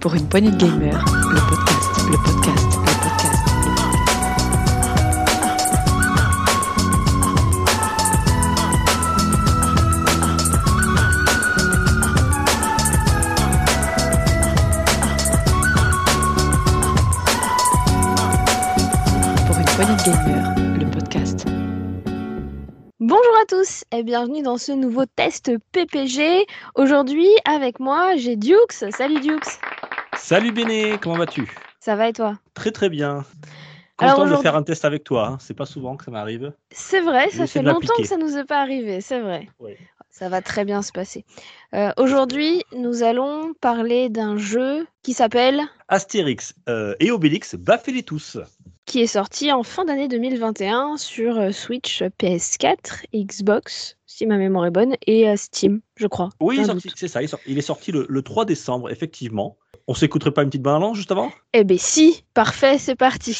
Pour une poignée de gamers, le podcast, le podcast, le podcast. Pour une poignée de gamers, le podcast. Bonjour à tous et bienvenue dans ce nouveau test PPG. Aujourd'hui avec moi j'ai Dukes. Salut Dukes. Salut Béné, comment vas-tu? Ça va et toi? Très très bien. Alors Content de faire un test avec toi, hein. c'est pas souvent que ça m'arrive. C'est vrai, ça fait longtemps que ça nous est pas arrivé, c'est vrai. Oui. Ça va très bien se passer. Euh, Aujourd'hui nous allons parler d'un jeu qui s'appelle, Astérix euh, et Obélix, baffez-les tous. Qui est sorti en fin d'année 2021 sur euh, Switch, PS4, Xbox, si ma mémoire est bonne, et euh, Steam, je crois. Oui, c'est ça, il est sorti, le, le 3 décembre, effectivement. On s'écouterait pas une petite bande juste avant? Eh ben si, parfait, c'est parti.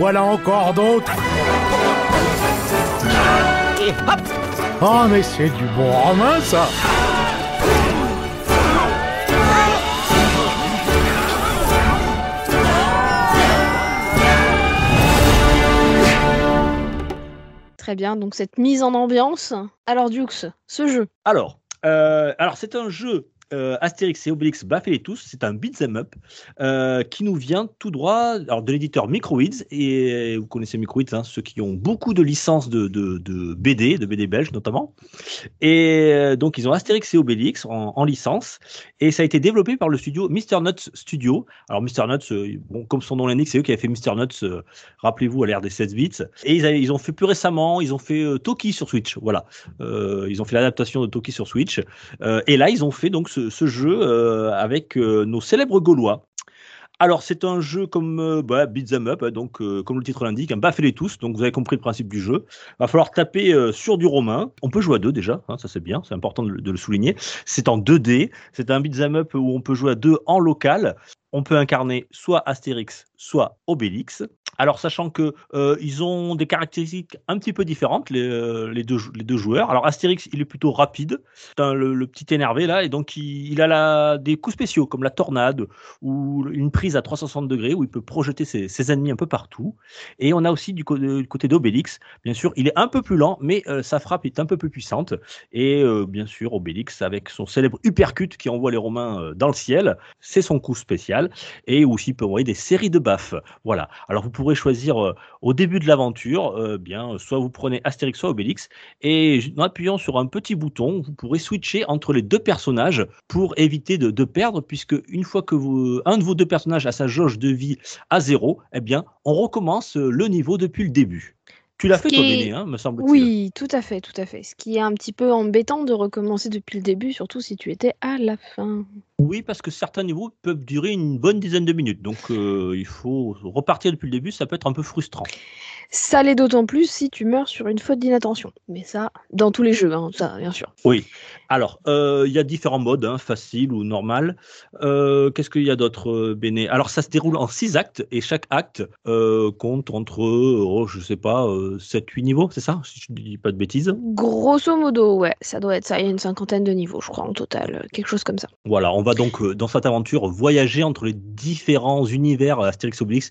Voilà encore d'autres. Et hop Oh, mais c'est du bon romain, ça. Très bien, donc cette mise en ambiance. Alors Dukes, ce jeu, Alors, euh, alors c'est un jeu euh, Astérix et Obélix baffez-les tous, c'est un beat'em up euh, qui nous vient tout droit alors, de l'éditeur Microids et vous connaissez Microids, hein, ceux qui ont beaucoup de licences de, de, BD, de BD belges notamment. Et euh, donc ils ont Astérix et Obélix en, en licence et ça a été développé par le studio Mr Nuts Studio. Alors Mr Nuts, euh, bon, comme son nom l'indique, c'est eux qui avaient fait Mr Nuts, rappelez-vous à l'ère des 16 bits. Et ils, ont fait plus récemment, ils ont fait Toki sur Switch, voilà. Ils ont fait l'adaptation de Toki sur Switch. Et là, ils ont fait donc ce, ce jeu euh, avec euh, nos célèbres Gaulois. Alors, c'est un jeu comme euh, bah, Beat'em Up, hein, donc comme le titre l'indique, un baffez-les tous. Donc, vous avez compris le principe du jeu. Va falloir taper sur du romain. On peut jouer à deux déjà, hein, ça c'est bien, c'est important de, le- de le souligner. C'est en 2D. C'est un Beat'em Up où on peut jouer à deux en local. On peut incarner soit Astérix, soit Obélix. Alors, sachant que euh, ils ont des caractéristiques un petit peu différentes, les, euh, deux, joueurs. Alors, Astérix, il est plutôt rapide, un- le, petit énervé là, et donc il, a des coups spéciaux comme la tornade ou une prise à 360 degrés où il peut projeter ses, ennemis un peu partout. Et on a aussi du, côté d'Obélix, bien sûr, il est un peu plus lent, mais euh, sa frappe est un peu plus puissante. Et bien sûr, Obélix avec son célèbre uppercut qui envoie les Romains dans le ciel, c'est son coup spécial, et aussi peut envoyer des séries de baffes. Voilà. Alors vous pourrez choisir euh, au début de l'aventure, euh, bien, soit vous prenez Astérix, soit Obélix, et en appuyant sur un petit bouton, vous pourrez switcher entre les deux personnages pour éviter de, perdre, puisque une fois que un de vos deux personnages a sa jauge de vie à zéro, eh bien, on recommence euh, le niveau depuis le début. Tu l'as fait, toi, est- Béné, hein, me semble-t-il. Oui, tout à fait, tout à fait. Ce qui est un petit peu embêtant de recommencer depuis le début, surtout si tu étais à la fin. Oui, parce que certains niveaux peuvent durer une bonne dizaine de minutes. Donc, euh, il faut repartir depuis le début. Ça peut être un peu frustrant. Ça l'est d'autant plus si tu meurs sur une faute d'inattention. Mais ça, dans tous les jeux, hein, ça, bien sûr. Oui. Alors, euh, il y a différents modes, hein, facile ou normal. Euh, Qu'est-ce qu'il y a d'autre, euh, Béné? Alors, ça se déroule en six actes et chaque acte euh, compte entre, oh, je sais pas, 7-8 niveaux, c'est ça? Si je ne dis pas de bêtises. Grosso modo, ouais, ça doit être ça. Il y a une cinquantaine de niveaux, je crois, en total. Quelque chose comme ça. Voilà, on va donc, dans cette aventure, voyager entre les différents univers Astérix Obélix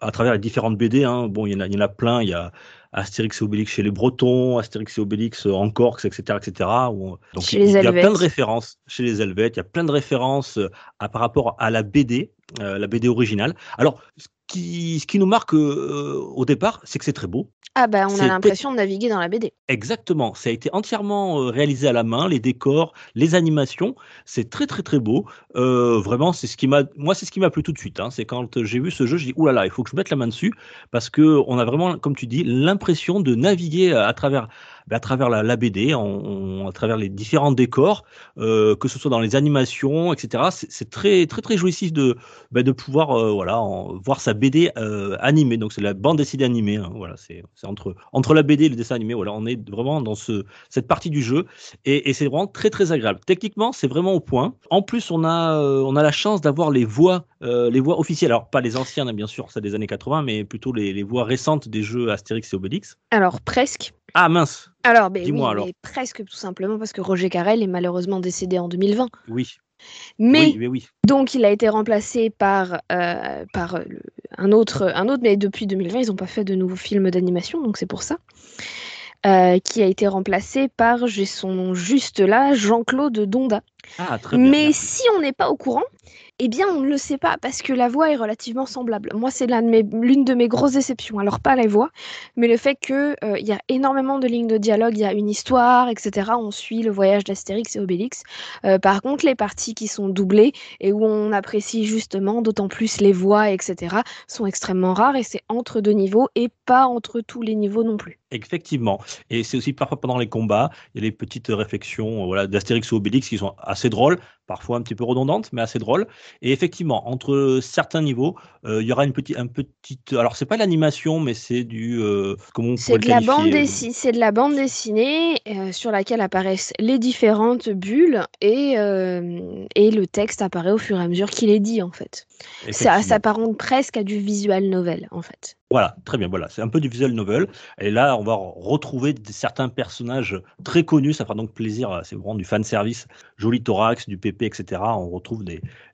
à travers les différentes BD. hein. Bon, il y, en a, il y en a plein. Il y a Astérix et Obélix chez les Bretons, Astérix et Obélix en Corse, etc. etc. où- donc, Chez il, les il y a plein de références chez les Helvètes. Il y a plein de références euh, à, par rapport à la BD, euh, la BD originale. Alors, qui, ce qui nous marque euh, au départ, c'est que c'est très beau. Ah bah, on a l'impression de naviguer dans la BD. Exactement, ça a été entièrement euh, réalisé à la main, les décors, les animations, c'est très très très beau. Euh, vraiment, c'est ce qui m'a, moi c'est ce qui m'a plu tout de suite. hein. C'est quand j'ai vu ce jeu, je dis oulala, il faut que je mette la main dessus parce que on a vraiment, comme tu dis, l'impression de naviguer à travers, ben, à travers la, la BD, à travers les différents décors, euh, que ce soit dans les animations, etc. C'est très très très jouissif de ben, de pouvoir voilà en- voir sa BD euh, animée, donc c'est la bande dessinée animée. hein, voilà, c'est entre entre la BD et le dessin animé. Voilà, on est vraiment dans ce cette partie du jeu et, et c'est vraiment très très agréable. Techniquement, c'est vraiment au point. En plus, on a euh, on a la chance d'avoir les voix euh, les voix officielles. Alors pas les anciennes, hein, bien sûr, c'est des années 80, mais plutôt les, les voix récentes des jeux Astérix et Obélix. Alors, presque. Ah mince, Alors, ben oui, Dis-moi alors. mais presque tout simplement parce que Roger Carrel est malheureusement décédé en 2020. oui, Mais oui, mais oui. donc, il a été remplacé par, euh, par euh, un, autre, un autre, mais depuis 2020, ils n'ont pas fait de nouveaux films d'animation, donc c'est pour ça. Euh, qui a été remplacé par, j'ai son nom juste là, Jean-Claude Donda. Ah très bien. Mais merci. si on n'est pas au courant, eh bien, on ne le sait pas parce que la voix est relativement semblable. Moi, c'est l'une de mes grosses déceptions. Alors, pas la voix, mais le fait qu'il y a énormément de lignes de dialogue, il y a une histoire, etc. On suit le voyage d'Astérix et Obélix. Euh, par contre, les parties qui sont doublées et où on apprécie justement d'autant plus les voix, etc., sont extrêmement rares et c'est entre deux niveaux et pas entre tous les niveaux non plus. Effectivement. Et c'est aussi parfois pendant les combats, il y a les petites réflexions euh, voilà, d'Astérix ou Obélix qui sont assez drôles, parfois un petit peu redondantes, mais assez drôles. Et effectivement, entre certains niveaux, euh, il y aura une petite, un petite. Alors, c'est pas l'animation, mais c'est du. euh, comment on C'est de, le la qualifier bande dessi- c'est de la bande dessinée euh, sur laquelle apparaissent les différentes bulles et, et le texte apparaît au fur et à mesure qu'il est dit en fait. Ça s'apparente presque à du visual novel en fait. Voilà, très bien. Voilà, c'est un peu du visual novel. Et là, on va retrouver certains personnages très connus. Ça fera donc plaisir. C'est vraiment du fan service. Joli thorax, du PP, etc. On retrouve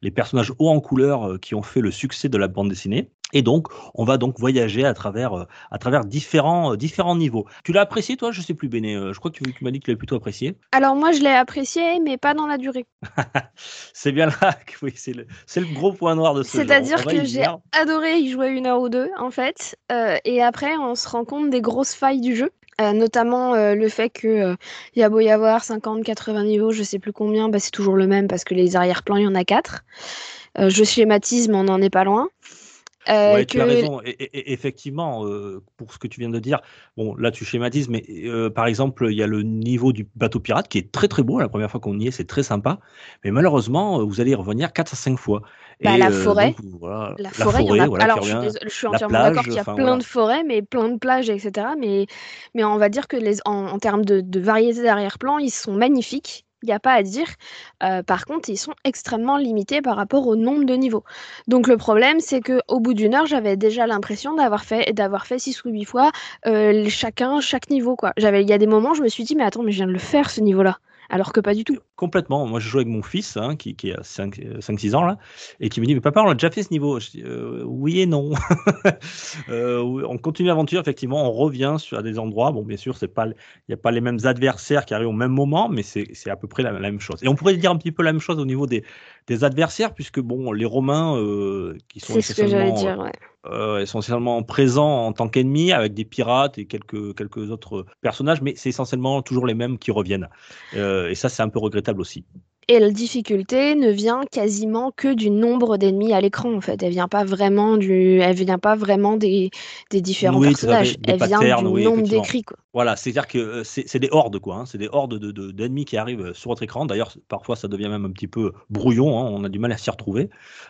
les personnages hauts en couleur euh, qui ont fait le succès de la bande dessinée. Et donc, on va donc voyager à travers, euh, à travers différents, euh, différents niveaux. Tu l'as apprécié, toi? Je sais plus, Béné. Euh, Je crois que tu, tu m'as dit que tu l'avais plutôt apprécié. Alors moi je l'ai apprécié mais pas dans la durée. c'est bien là que oui, c'est le, c'est le gros point noir de ce jeu. C'est-à-dire que j'ai adoré y jouer une heure ou deux en fait Euh, et après on se rend compte des grosses failles du jeu. Euh, notamment euh, le fait que euh, il y a beau y avoir 50, 80 niveaux, je sais plus combien, bah, c'est toujours le même parce que les arrière-plans, il y en a quatre. Euh, je schématise, mais on n'en est pas loin. Euh, Ouais, tu as raison. Et, effectivement, euh, pour ce que tu viens de dire, bon, là tu schématises, mais euh, par exemple, il y a le niveau du bateau pirate qui est très très beau. La première fois qu'on y est, c'est très sympa. Mais malheureusement, euh, vous allez y revenir 4 à 5 fois. Bah, la forêt. donc, voilà, La forêt, il y en a. voilà, Alors, je revient. je suis entièrement d'accord qu'il y a plein voilà. de forêts, mais plein de plages, etc. Mais, mais on va dire que les, en, en termes de, de variété d'arrière-plan, ils sont magnifiques. Il n'y a pas à dire. Euh, par contre, ils sont extrêmement limités par rapport au nombre de niveaux. Donc le problème, c'est que au bout d'une heure, j'avais déjà l'impression d'avoir fait d'avoir fait six ou huit fois euh, chacun chaque niveau quoi. Il y a des moments, je me suis dit mais attends, mais je viens de le faire ce niveau-là, alors que pas du tout. Complètement. Moi, je joue avec mon fils, hein, qui, a 5-6 ans, là, et qui me dit Mais papa, on a déjà fait ce niveau. Je dis Euh, Oui et non. Euh, on continue l'aventure, effectivement, on revient sur des endroits. Bon, bien sûr, il n'y a pas les mêmes adversaires qui arrivent au même moment, mais c'est c'est à peu près la, la même chose. Et on pourrait dire un petit peu la même chose au niveau des, des adversaires, puisque bon, les Romains, euh, qui sont essentiellement, dire. Ouais. euh, essentiellement présents en tant qu'ennemis avec des pirates et quelques, quelques autres personnages, mais c'est essentiellement toujours les mêmes qui reviennent. Euh, et ça, c'est un peu regrettable aussi. Et la difficulté ne vient quasiment que du nombre d'ennemis à l'écran en fait. Elle vient pas vraiment du, elle vient pas vraiment des, des différents Oui, personnages. des Elle vient du oui, nombre d'écrits quoi. Voilà, c'est-à-dire que euh, c'est des hordes, quoi. hein, c'est des hordes de- de- d'ennemis qui arrivent euh, sur votre écran. D'ailleurs, parfois, ça devient même un petit peu brouillon. hein, on a du mal à s'y retrouver.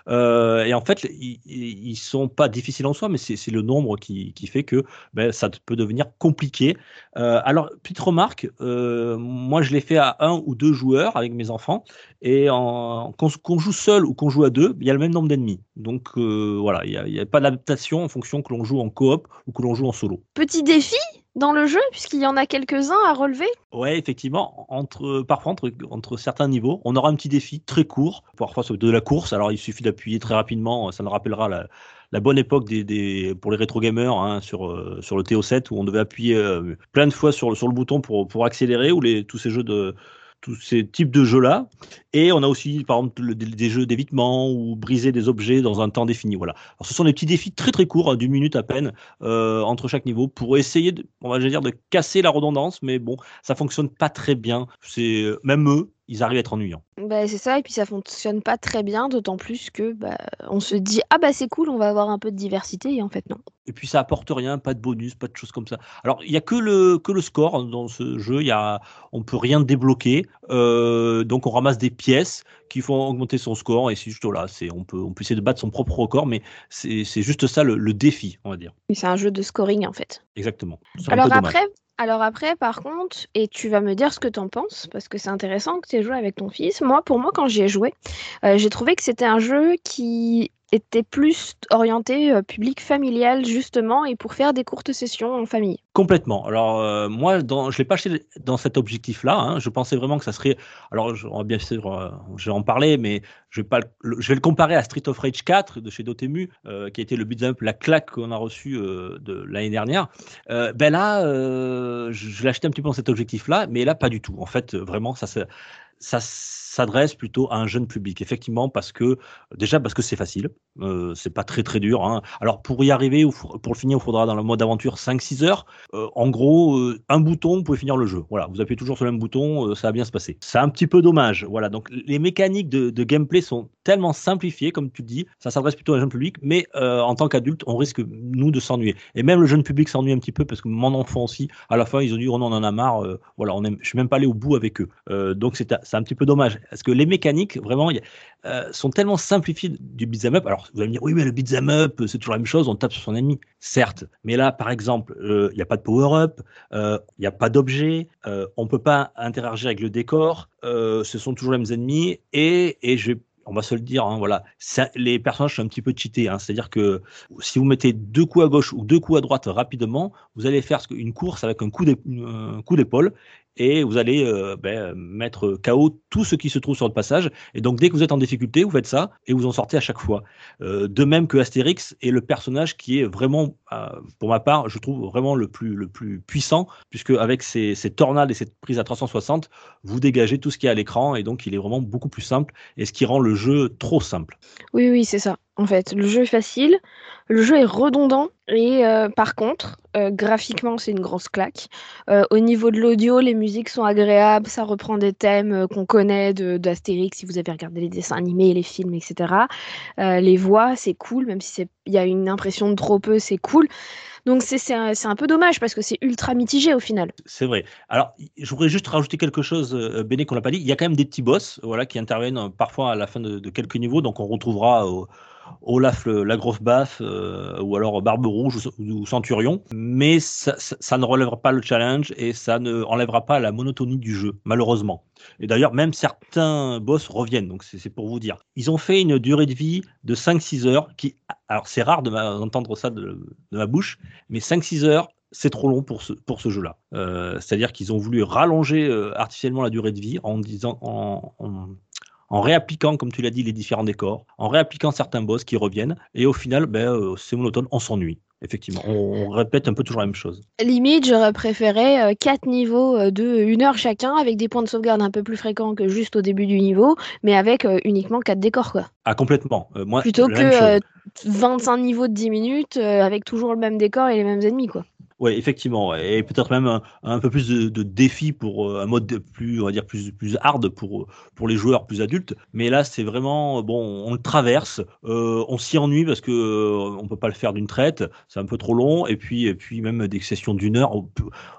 Euh, et en fait, ils, ils sont pas difficiles en soi, mais c'est c'est le nombre qui, qui fait que ben, ça peut devenir compliqué. Euh, alors, petite remarque, euh, moi, je l'ai fait à un ou deux joueurs avec mes enfants. Et en- qu'on qu'on joue seul ou qu'on joue à deux, il y a le même nombre d'ennemis. Donc, euh, voilà, il n'y a, il y a pas d'adaptation en fonction que l'on joue en coop ou que l'on joue en solo. Petit défi dans le jeu puisqu'il y en a quelques-uns à relever? Ouais, effectivement, entre, parfois entre, entre certains niveaux, on aura un petit défi très court, parfois c'est de la course, alors il suffit d'appuyer très rapidement, ça nous rappellera la, la bonne époque des, des, pour les rétro gamers hein, sur, euh, sur le TO7 où on devait appuyer euh, plein de fois sur, le- sur le bouton pour, pour accélérer, ou les, tous ces jeux de tous ces types de jeux-là. Et on a aussi, par exemple, le- des, jeux d'évitement ou briser des objets dans un temps défini. Voilà. Alors, ce sont des petits défis très très courts, hein, d'une minute à peine, euh, entre chaque niveau, pour essayer, de, on va dire, de casser la redondance. Mais bon, ça fonctionne pas très bien. C'est même eux, ils arrivent à être ennuyants. Bah, c'est ça, et puis ça fonctionne pas très bien, d'autant plus que bah, on se dit ah bah c'est cool, on va avoir un peu de diversité, et en fait non. Et puis ça apporte rien, pas de bonus, pas de choses comme ça. Alors il y a que le que le score dans ce jeu, il y a on peut rien débloquer, euh, donc on ramasse des pièces qui font augmenter son score et c'est juste là, c'est on peut on peut essayer de battre son propre record, mais c'est c'est juste ça le, le défi, on va dire. Oui, C'est un jeu de scoring en fait. Exactement. Alors dommage. après, alors après, par contre, et tu vas me dire ce que t'en penses, parce que c'est intéressant que tu aies joué avec ton fils. Pour moi, quand j'y ai joué, euh, j'ai trouvé que c'était un jeu qui était plus orienté euh, public familial, justement, et pour faire des courtes sessions en famille. Complètement. Alors euh, moi, je l'ai pas acheté dans cet objectif-là. hein. Je pensais vraiment que ça serait. Alors, bien sûr, euh, je en parler, mais je vais pas. le- je vais le comparer à Street of Rage 4 de chez Dotemu, euh, qui a été le beat'em up, la claque qu'on a reçue de l'année dernière. Ben là, je, je l'ai acheté un petit peu dans cet objectif-là, mais là, pas du tout. En fait, vraiment, ça se- ça s'adresse plutôt à un jeune public, effectivement, parce que déjà parce que c'est facile, euh, c'est pas très très dur. hein. Alors pour y arriver, ou pour le finir, il faudra dans le mode aventure 5-6 heures. Euh, en gros, euh, un bouton, vous pouvez finir le jeu. Voilà, vous appuyez toujours sur le même bouton, ça va bien se passer. C'est un petit peu dommage. Voilà, donc les mécaniques de, gameplay sont tellement simplifiées, comme tu dis, ça s'adresse plutôt à un jeune public, mais en tant qu'adulte, on risque nous de s'ennuyer. Et même le jeune public s'ennuie un petit peu parce que mon enfant aussi, à la fin, ils ont dit oh non, on en a marre. voilà, on je suis même pas allé au bout avec eux. Donc c'est c'est un petit peu dommage parce que les mécaniques, vraiment, euh, sont tellement simplifiées du beat'em up. Alors, vous allez me dire, oui, mais le beat'em up, c'est toujours la même chose, on tape sur son ennemi. Certes, mais là, par exemple, euh, il n'y a pas de power-up, euh, il n'y a pas d'objet, euh, on ne peut pas interagir avec le décor, euh, ce sont toujours les mêmes ennemis, et, et je on va se le dire, hein, voilà, les personnages sont un petit peu cheatés. hein. C'est-à-dire que si vous mettez deux coups à gauche ou deux coups à droite rapidement, vous allez faire une course avec un coup d'épaule et vous allez euh, ben, mettre KO tout ce qui se trouve sur le passage. Et donc, dès que vous êtes en difficulté, vous faites ça et vous en sortez à chaque fois. Euh, de même que Astérix est le personnage qui est vraiment, euh, pour ma part, je trouve vraiment le plus, le plus puissant, puisque avec ces, ces tornades et cette prise à 360, vous dégagez tout ce qu'il y a à l'écran et donc il est vraiment beaucoup plus simple et ce qui rend le jeu trop simple. Oui, oui, c'est ça. En fait, le jeu est facile, le jeu est redondant, et euh, par contre, euh, graphiquement, c'est une grosse claque. Euh, au niveau de l'audio, les musiques sont agréables, ça reprend des thèmes qu'on connaît d'Astérix, si vous avez regardé les dessins animés, les films, etc. Les voix, c'est cool, même si y a une impression de trop peu, c'est cool. Donc c'est un, un peu dommage parce que c'est ultra mitigé au final. C'est vrai. Alors, je voudrais juste rajouter quelque chose, euh, Béné, qu'on n'a pas dit. Il y a quand même des petits boss voilà, qui interviennent euh, parfois à la fin de, quelques niveaux. Donc, on retrouvera euh, Olaf, la grosse baffe, euh, ou alors Barbe Rouge ou, Centurion. Mais ça, ça- ça ne relèvera pas le challenge et ça ne enlèvera pas la monotonie du jeu, malheureusement. Et d'ailleurs, même certains boss reviennent. Donc, c'est pour vous dire. Ils ont fait une durée de vie de 5-6 heures. Qui, alors, c'est rare d'entendre ça de, de ma bouche, mais 5-6 heures, c'est trop long pour ce, pour ce jeu-là. Euh, C'est-à-dire qu'ils ont voulu rallonger euh, artificiellement la durée de vie en disant, en, en réappliquant, comme tu l'as dit, les différents décors, en réappliquant certains boss qui reviennent, et au final, ben, euh, c'est monotone, on s'ennuie. Effectivement, on, on répète un peu toujours la même chose. Limite, j'aurais préféré euh, quatre niveaux euh, de une heure chacun avec des points de sauvegarde un peu plus fréquents que juste au début du niveau, mais avec euh, uniquement quatre décors quoi. Ah, complètement. Euh, moi, Plutôt que même chose. euh, 25 niveaux de 10 minutes avec toujours le même décor et les mêmes ennemis quoi. Oui, effectivement, et peut-être même un, un peu plus de, de défi pour euh, un mode de- plus, on va dire plus plus hard pour pour les joueurs plus adultes. Mais là, c'est vraiment bon, on le traverse, euh, on s'y ennuie parce que euh, on peut pas le faire d'une traite, c'est un peu trop long, et puis et puis même des sessions d'une heure, au,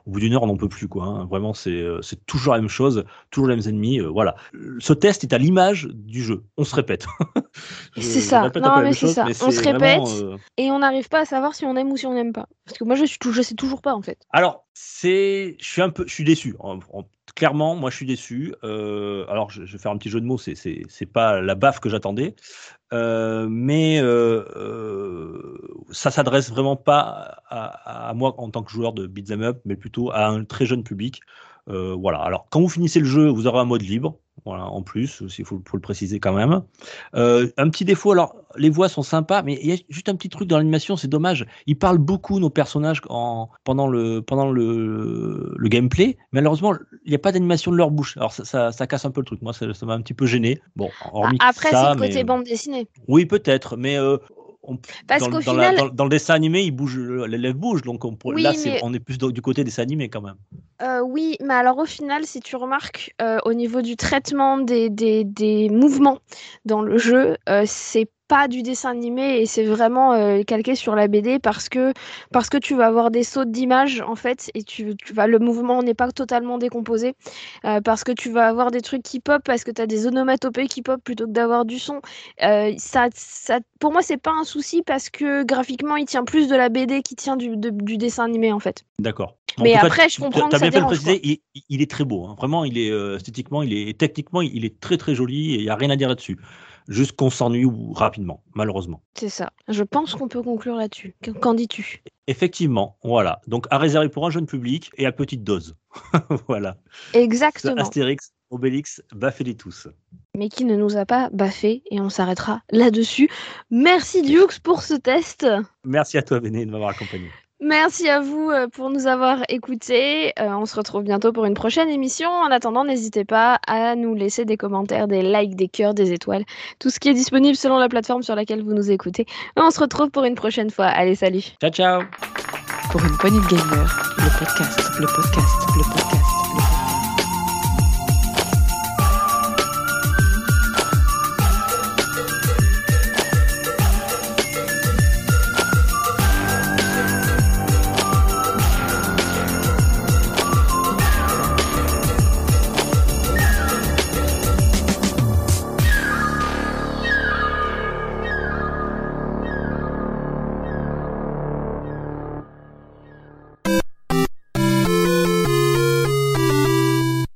au bout d'une heure, on n'en peut plus quoi. hein. Vraiment, c'est euh, c'est toujours la même chose, toujours les mêmes ennemis. euh, voilà, ce test est à l'image du jeu. On se répète. C'est ça. Non, mais c'est ça. On se répète. Et on n'arrive pas à savoir si on aime ou si on n'aime pas. Parce que moi je suis tou- je toujours pas en fait. Alors, c'est, je suis un peu, je suis déçu. En- en- clairement, moi, je suis déçu. Euh, alors, je, vais faire un petit jeu de mots. C'est, c'est, pas la baffe que j'attendais, Euh, mais euh, ça s'adresse vraiment pas à, à moi en tant que joueur de beat'em up, mais plutôt à un très jeune public. Voilà. Alors, quand vous finissez le jeu, vous aurez un mode libre. Voilà, en plus, il faut, faut le préciser quand même. Euh, un petit défaut, alors les voix sont sympas, mais il y a juste un petit truc dans l'animation, c'est dommage. Ils parlent beaucoup nos personnages en, pendant le pendant le, le gameplay. Malheureusement, il n'y a pas d'animation de leur bouche. Alors ça, ça, ça casse un peu le truc. Moi, ça m'a un petit peu gêné. Bon, hormis Après c'est le côté mais- bande dessinée. oui, peut-être, mais euh, on- Parce dans, la- final- dans- dans le dessin animé, il bouge, l'élève bouge, donc on, pourrait- Oui, là, on est plus du côté dessin animé quand même. Euh, oui, mais alors au final, si tu remarques euh, au niveau du traitement des, des, des mouvements dans le jeu, euh, c'est pas du dessin animé et c'est vraiment euh, calqué sur la BD parce que, parce que tu vas avoir des sauts d'images en fait et tu, tu vas, le mouvement n'est pas totalement décomposé euh, parce que tu vas avoir des trucs qui pop parce que tu as des onomatopées qui pop plutôt que d'avoir du son. Euh, ça, ça, pour moi, c'est pas un souci parce que graphiquement, il tient plus de la BD qui tient du, de- du dessin animé en fait. D'accord. Mais cas, après, je comprends que ça bien fait dérange, préciser, il, il est très beau. hein. Vraiment, il est esthétiquement, il est techniquement, il est très très joli et il n'y a rien à dire là-dessus. Juste qu'on s'ennuie rapidement, malheureusement. C'est ça. Je pense qu'on peut conclure là-dessus. Qu- Qu'en dis-tu? Effectivement, voilà. Donc à réserver pour un jeune public et à petite dose. voilà. Exactement. Astérix, Obélix, baffez-les tous. Mais qui ne nous a pas baffé et on s'arrêtera là-dessus. Merci Dukes pour ce test. Merci à toi, Béné, de m'avoir accompagné. Merci à vous euh, pour nous avoir écoutés. Euh, on se retrouve bientôt pour une prochaine émission. En attendant, n'hésitez pas à nous laisser des commentaires, des likes, des cœurs, des étoiles. Tout ce qui est disponible selon la plateforme sur laquelle vous nous écoutez. On se retrouve pour une prochaine fois. Allez, salut Ciao, ciao Pour une poignée de gamer, le podcast, le podcast, le podcast.